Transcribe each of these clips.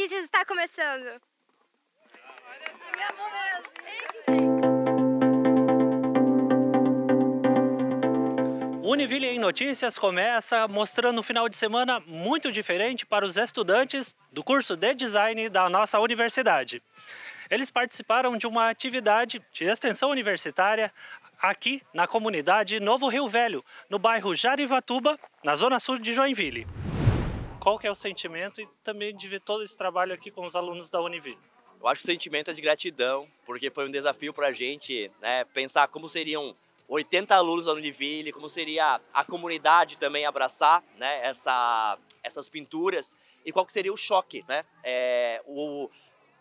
Notícias está começando. Univille em Notícias começa mostrando um final de semana muito diferente para os estudantes do curso de design da nossa universidade. Eles participaram de uma atividade de extensão universitária aqui na comunidade Novo Rio Velho, no bairro Jarivatuba, na zona sul de Joinville. Qual que é o sentimento e também de ver todo esse trabalho aqui com os alunos da Univille? Eu acho que o sentimento é de gratidão, porque foi um desafio para a gente né, pensar como seriam 80 alunos da Univille, como seria a comunidade também abraçar né, essa, essas pinturas e qual que seria o choque, né? É, o,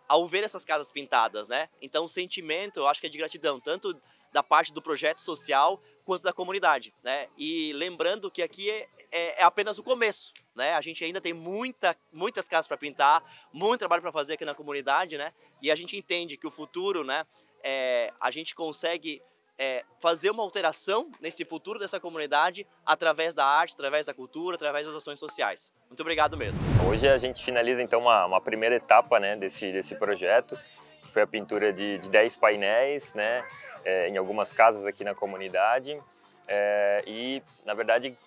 ao ver essas casas pintadas, né? Então o sentimento, eu acho que é de gratidão, tanto da parte do projeto social quanto da comunidade, né? E lembrando que aqui é, é, é apenas o começo, né? A gente ainda tem muita, muitas casas para pintar, muito trabalho para fazer aqui na comunidade, né? E a gente entende que o futuro, né? É, a gente consegue é, fazer uma alteração nesse futuro dessa comunidade através da arte, através da cultura, através das ações sociais. Muito obrigado mesmo. Hoje a gente finaliza então uma, uma primeira etapa né, desse, desse projeto, foi a pintura de, de 10 painéis né, é, em algumas casas aqui na comunidade. É, e, na verdade,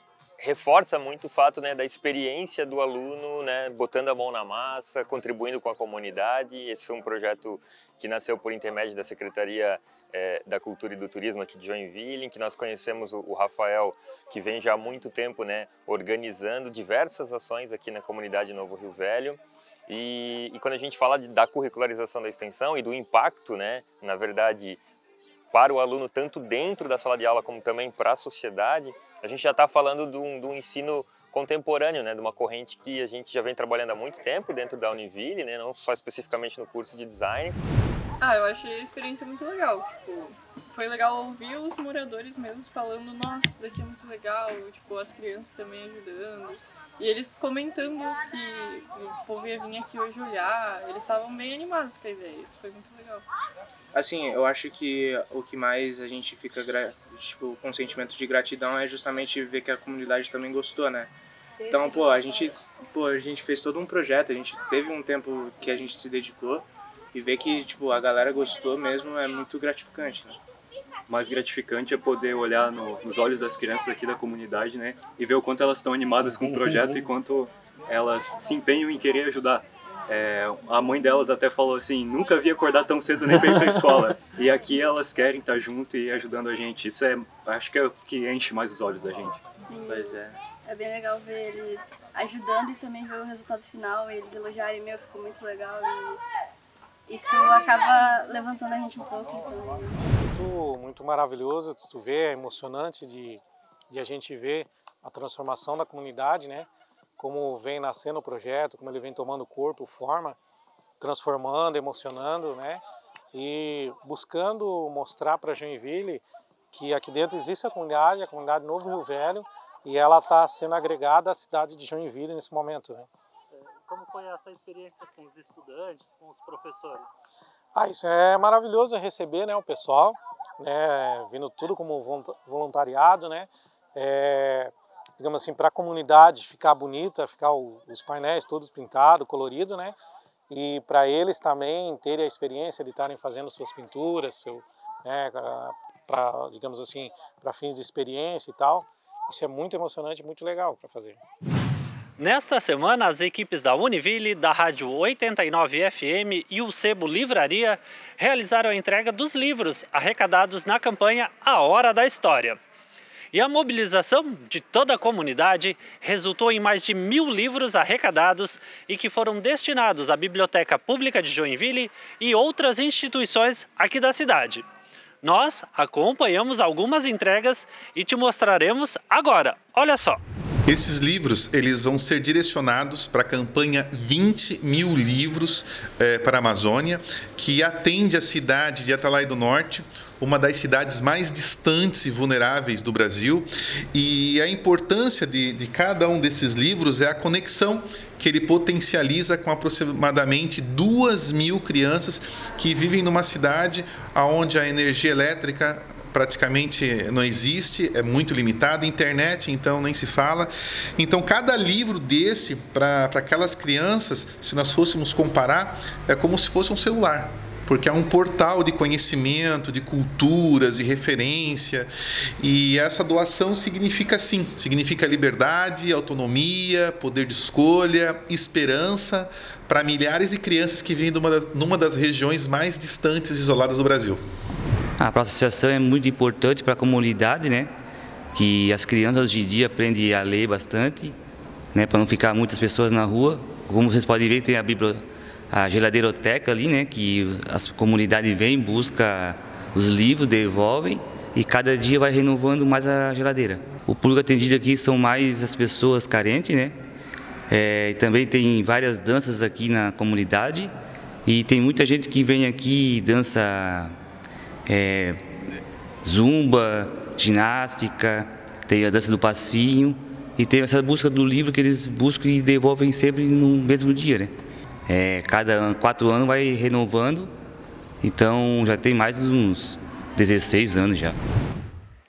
reforça muito o fato né, da experiência do aluno, né, botando a mão na massa, contribuindo com a comunidade. Esse foi um projeto que nasceu por intermédio da Secretaria é, da Cultura e do Turismo aqui de Joinville, em que nós conhecemos o, o Rafael, que vem já há muito tempo né, organizando diversas ações aqui na comunidade Novo Rio Velho. E, e quando a gente fala de, da curricularização da extensão e do impacto, né, na verdade, para o aluno, tanto dentro da sala de aula como também para a sociedade, a gente já está falando de um, ensino contemporâneo, né, de uma corrente que a gente já vem trabalhando há muito tempo dentro da Univille, né, não só especificamente no curso de design. Ah, eu achei a experiência muito legal. Tipo, foi legal ouvir os moradores mesmos falando, nossa, isso daqui é muito legal, tipo, as crianças também ajudando. E eles comentando que ia vir aqui hoje olhar, eles estavam bem animados com a ideia, isso foi muito legal. Assim, eu acho que o que mais a gente fica tipo, com sentimento de gratidão é justamente ver que a comunidade também gostou, né? Então, pô, a gente, pô, a gente fez todo um projeto, a gente teve um tempo que a gente se dedicou e ver que, tipo, a galera gostou mesmo é muito gratificante, né? mais gratificante é poder olhar no, nos olhos das crianças aqui da comunidade, né, e ver o quanto elas estão animadas com o projeto e quanto elas se empenham em querer ajudar. É, a mãe delas até falou assim, nunca vi acordar tão cedo nem para ir para escola. e aqui elas querem estar junto e ajudando a gente. Isso é, acho que é o que enche mais os olhos da gente. Sim. Pois é. É bem legal ver eles ajudando e também ver o resultado final, eles elogiarem, meu, ficou muito legal e isso acaba levantando a gente um pouco. Então muito, muito maravilhoso tu ver, é emocionante de, de a gente ver a transformação da comunidade, né? Como vem nascendo o projeto, como ele vem tomando corpo, forma, transformando, emocionando, né? E buscando mostrar para Joinville que aqui dentro existe a comunidade, a comunidade Novo Rio Velho, e ela está sendo agregada à cidade de Joinville nesse momento, né? Como foi essa experiência com os estudantes, com os professores? Ah, isso é maravilhoso receber né, o pessoal, né, vindo tudo como voluntariado, né, é, digamos assim, para a comunidade ficar bonita, ficar os painéis todos pintados, colorido, né, e para eles também terem a experiência de estarem fazendo suas pinturas, seu, né, para, digamos assim, para fins de experiência e tal. Isso é muito emocionante, muito legal para fazer. Nesta semana, as equipes da Univille, da Rádio 89 FM e o Sebo Livraria realizaram a entrega dos livros arrecadados na campanha A Hora da História. E a mobilização de toda a comunidade resultou em mais de mil livros arrecadados e que foram destinados à Biblioteca Pública de Joinville e outras instituições aqui da cidade. Nós acompanhamos algumas entregas e te mostraremos agora. Olha só! Esses livros eles vão ser direcionados para a campanha 20 mil livros é, para a Amazônia, que atende a cidade de Atalai do Norte, uma das cidades mais distantes e vulneráveis do Brasil. E a importância de, de cada um desses livros é a conexão que ele potencializa com aproximadamente duas mil crianças que vivem numa cidade onde a energia elétrica praticamente não existe, é muito limitado. Internet, então, nem se fala. Então, cada livro desse, para aquelas crianças, se nós fôssemos comparar, é como se fosse um celular porque é um portal de conhecimento, de culturas, de referência. E essa doação significa sim, significa liberdade, autonomia, poder de escolha, esperança para milhares de crianças que vivem numa das, numa das regiões mais distantes e isoladas do Brasil. A associação é muito importante para a comunidade, né? Que as crianças hoje em dia aprendem a ler bastante, né? Para não ficar muitas pessoas na rua. Como vocês podem ver, tem a biblioteca a geladeiroteca ali, né, que as comunidades vêm, busca os livros, devolvem e cada dia vai renovando mais a geladeira. O público atendido aqui são mais as pessoas carentes, né? É, também tem várias danças aqui na comunidade e tem muita gente que vem aqui e dança é, zumba, ginástica, tem a dança do passinho e tem essa busca do livro que eles buscam e devolvem sempre no mesmo dia, né? É, cada quatro anos vai renovando, então já tem mais uns 16 anos já.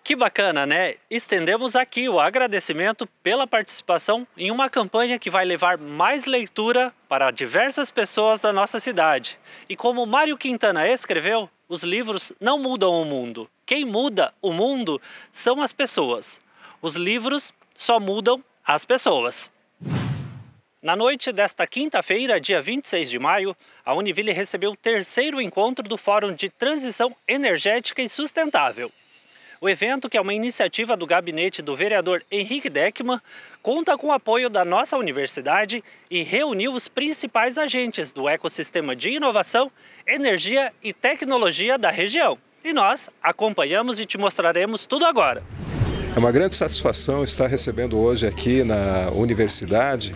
Que bacana, né? Estendemos aqui o agradecimento pela participação em uma campanha que vai levar mais leitura para diversas pessoas da nossa cidade. E como Mário Quintana escreveu, os livros não mudam o mundo. Quem muda o mundo são as pessoas. Os livros só mudam as pessoas. Na noite desta quinta-feira, dia 26 de maio, a Univille recebeu o terceiro encontro do Fórum de Transição Energética e Sustentável. O evento, que é uma iniciativa do gabinete do vereador Henrique Deckman, conta com o apoio da nossa universidade e reuniu os principais agentes do ecossistema de inovação, energia e tecnologia da região. E nós acompanhamos e te mostraremos tudo agora. É uma grande satisfação estar recebendo hoje aqui na universidade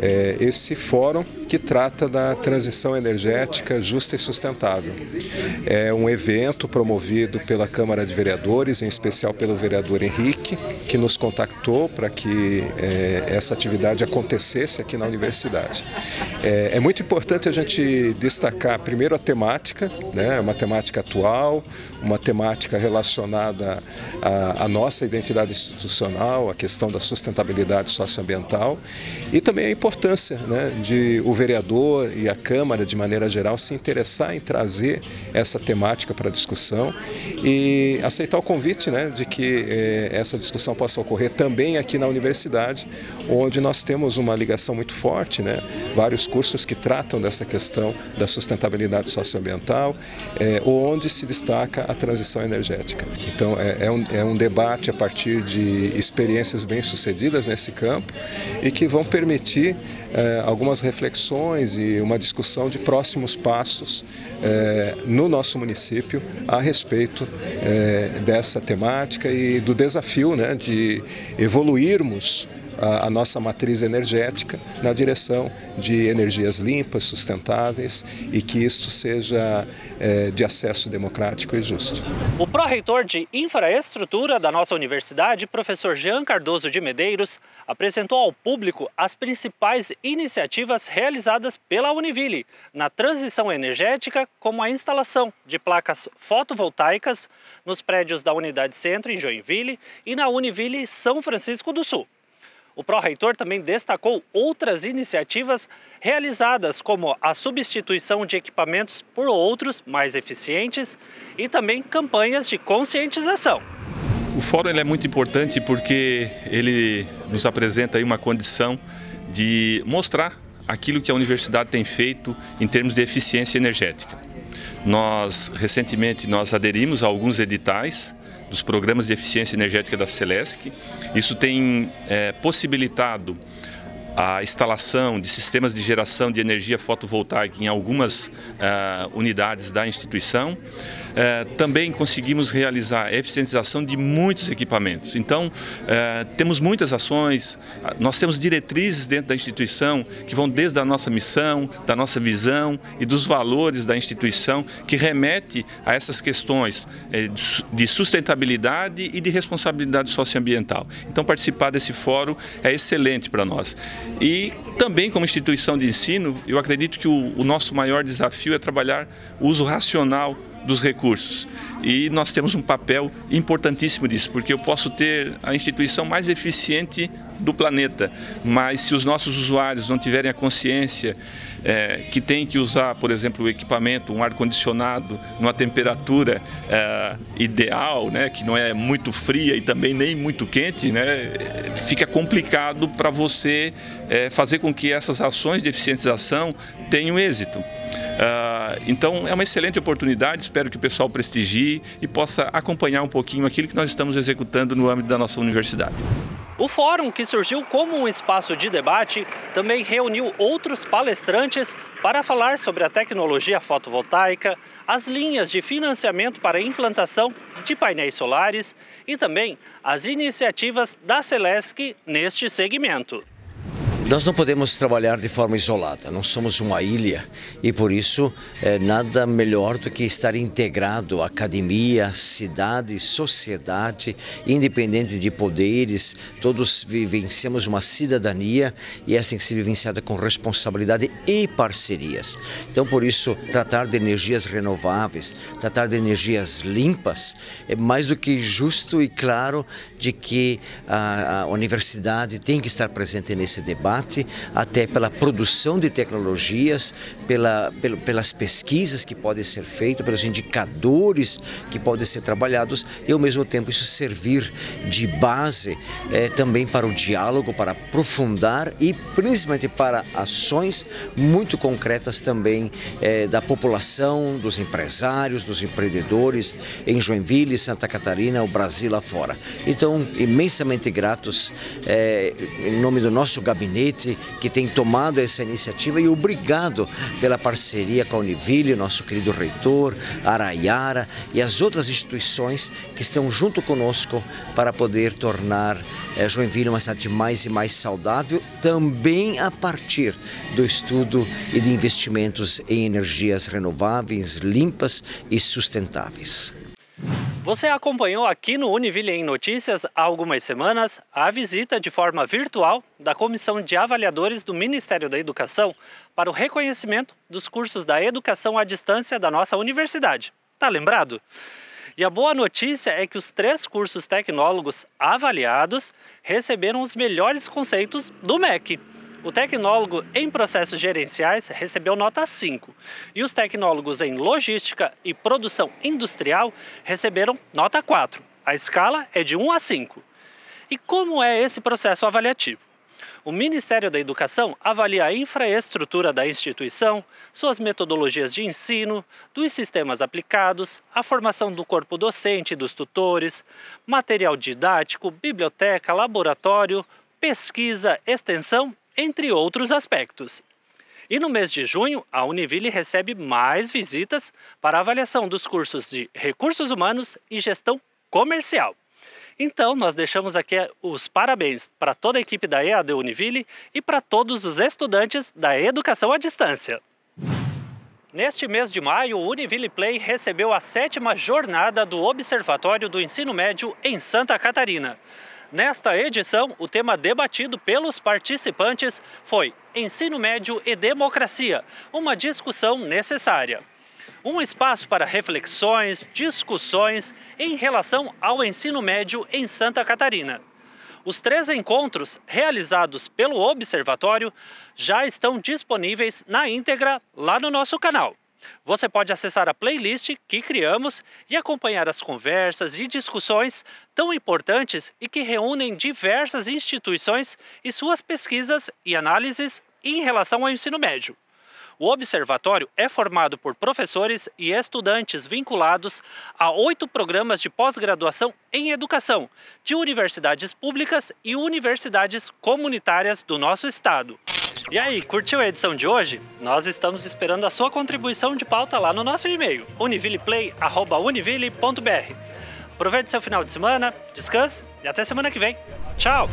é, esse fórum que trata da transição energética justa e sustentável. É um evento promovido pela Câmara de Vereadores, em especial pelo vereador Henrique, que nos contactou para que é, essa atividade acontecesse aqui na universidade. É, é, muito importante a gente destacar primeiro a temática, né, uma temática atual, uma temática relacionada à, à nossa identidade institucional, a questão da sustentabilidade socioambiental e também a importância né, de o vereador e a Câmara, de maneira geral, se interessar em trazer essa temática para discussão e aceitar o convite né, de que eh, essa discussão possa ocorrer também aqui na universidade, onde nós temos uma ligação muito forte, né, vários cursos que tratam dessa questão da sustentabilidade socioambiental, eh, onde se destaca a transição energética. Então, é, é, um, é um debate a partir de experiências bem-sucedidas nesse campo e que vão permitir eh, algumas reflexões e uma discussão de próximos passos é, no nosso município a respeito é, dessa temática e do desafio né, de evoluirmos a, a nossa matriz energética na direção de energias limpas, sustentáveis e que isto seja é, de acesso democrático e justo. O pró-reitor de infraestrutura da nossa universidade, professor Jean Cardoso de Medeiros, apresentou ao público as principais iniciativas realizadas pela Univille na transição energética, como a instalação de placas fotovoltaicas nos prédios da Unidade Centro em Joinville e na Univille São Francisco do Sul. O pró-reitor também destacou outras iniciativas realizadas, como a substituição de equipamentos por outros mais eficientes e também campanhas de conscientização. O fórum é muito importante porque ele nos apresenta uma condição de mostrar aquilo que a universidade tem feito em termos de eficiência energética. Nós recentemente nós aderimos a alguns editais dos programas de eficiência energética da Celesc. Isso tem é, possibilitado a instalação de sistemas de geração de energia fotovoltaica em algumas uh, unidades da instituição. Uh, também conseguimos realizar a eficientização de muitos equipamentos. Então, uh, temos muitas ações, nós temos diretrizes dentro da instituição que vão desde a nossa missão, da nossa visão e dos valores da instituição que remete a essas questões de sustentabilidade e de responsabilidade socioambiental. Então, participar desse fórum é excelente para nós. E também como instituição de ensino, eu acredito que o, o nosso maior desafio é trabalhar o uso racional dos recursos. E nós temos um papel importantíssimo disso, porque eu posso ter a instituição mais eficiente do planeta, mas se os nossos usuários não tiverem a consciência é, que tem que usar, por exemplo, o equipamento, um ar-condicionado, numa temperatura é, ideal, né, que não é muito fria e também nem muito quente, né, fica complicado para você é, fazer com que essas ações de eficientização tenham êxito. Uh, então é uma excelente oportunidade, espero que o pessoal prestigie e possa acompanhar um pouquinho aquilo que nós estamos executando no âmbito da nossa universidade. O fórum, que surgiu como um espaço de debate, também reuniu outros palestrantes para falar sobre a tecnologia fotovoltaica, as linhas de financiamento para implantação de painéis solares e também as iniciativas da Celesc neste segmento. Nós não podemos trabalhar de forma isolada, não somos uma ilha e por isso é nada melhor do que estar integrado academia, cidade, sociedade, independente de poderes, todos vivenciamos uma cidadania e essa tem que ser vivenciada com responsabilidade e parcerias. Então por isso tratar de energias renováveis, tratar de energias limpas é mais do que justo e claro de que a, a universidade tem que estar presente nesse debate debate, até pela produção de tecnologias, pela, pelas pesquisas que podem ser feitas, pelos indicadores que podem ser trabalhados e ao mesmo tempo isso servir de base eh, também para o diálogo, para aprofundar e principalmente para ações muito concretas também eh, da população, dos empresários, dos empreendedores em Joinville, Santa Catarina, o Brasil lá fora. Então, imensamente gratos eh, em nome do nosso gabinete que tem tomado essa iniciativa e obrigado pela parceria com a Univille, nosso querido reitor, Araiara e as outras instituições que estão junto conosco para poder tornar é, Joinville uma cidade mais e mais saudável, também a partir do estudo e de investimentos em energias renováveis, limpas e sustentáveis. Você acompanhou aqui no Univille em Notícias há algumas semanas a visita de forma virtual da Comissão de Avaliadores do Ministério da Educação para o reconhecimento dos cursos da educação à distância da nossa universidade. Tá lembrado? E a boa notícia é que os três cursos tecnólogos avaliados receberam os melhores conceitos do MEC. O tecnólogo em processos gerenciais recebeu nota 5 e os tecnólogos em logística e produção industrial receberam nota 4. A escala é de 1 a 5. E como é esse processo avaliativo? O Ministério da Educação avalia a infraestrutura da instituição, suas metodologias de ensino, dos sistemas aplicados, a formação do corpo docente e dos tutores, material didático, biblioteca, laboratório, pesquisa, extensão entre outros aspectos. E no mês de junho, a Univille recebe mais visitas para avaliação dos cursos de Recursos Humanos e Gestão Comercial. Então, nós deixamos aqui os parabéns para toda a equipe da EAD Univille e para todos os estudantes da Educação à Distância. Neste mês de maio, o Univille Play recebeu a sétima jornada do Observatório do Ensino Médio em Santa Catarina. Nesta edição, o tema debatido pelos participantes foi Ensino Médio e Democracia, uma discussão necessária. Um espaço para reflexões, discussões em relação ao ensino médio em Santa Catarina. Os três encontros realizados pelo Observatório já estão disponíveis na íntegra lá no nosso canal. Você pode acessar a playlist que criamos e acompanhar as conversas e discussões tão importantes e que reúnem diversas instituições e suas pesquisas e análises em relação ao ensino médio. O observatório é formado por professores e estudantes vinculados a oito programas de pós-graduação em educação de universidades públicas e universidades comunitárias do nosso estado. E aí, curtiu a edição de hoje? Nós estamos esperando a sua contribuição de pauta lá no nosso e-mail, univilleplay.univille.br. Aproveite seu final de semana, descanse e até semana que vem. Tchau!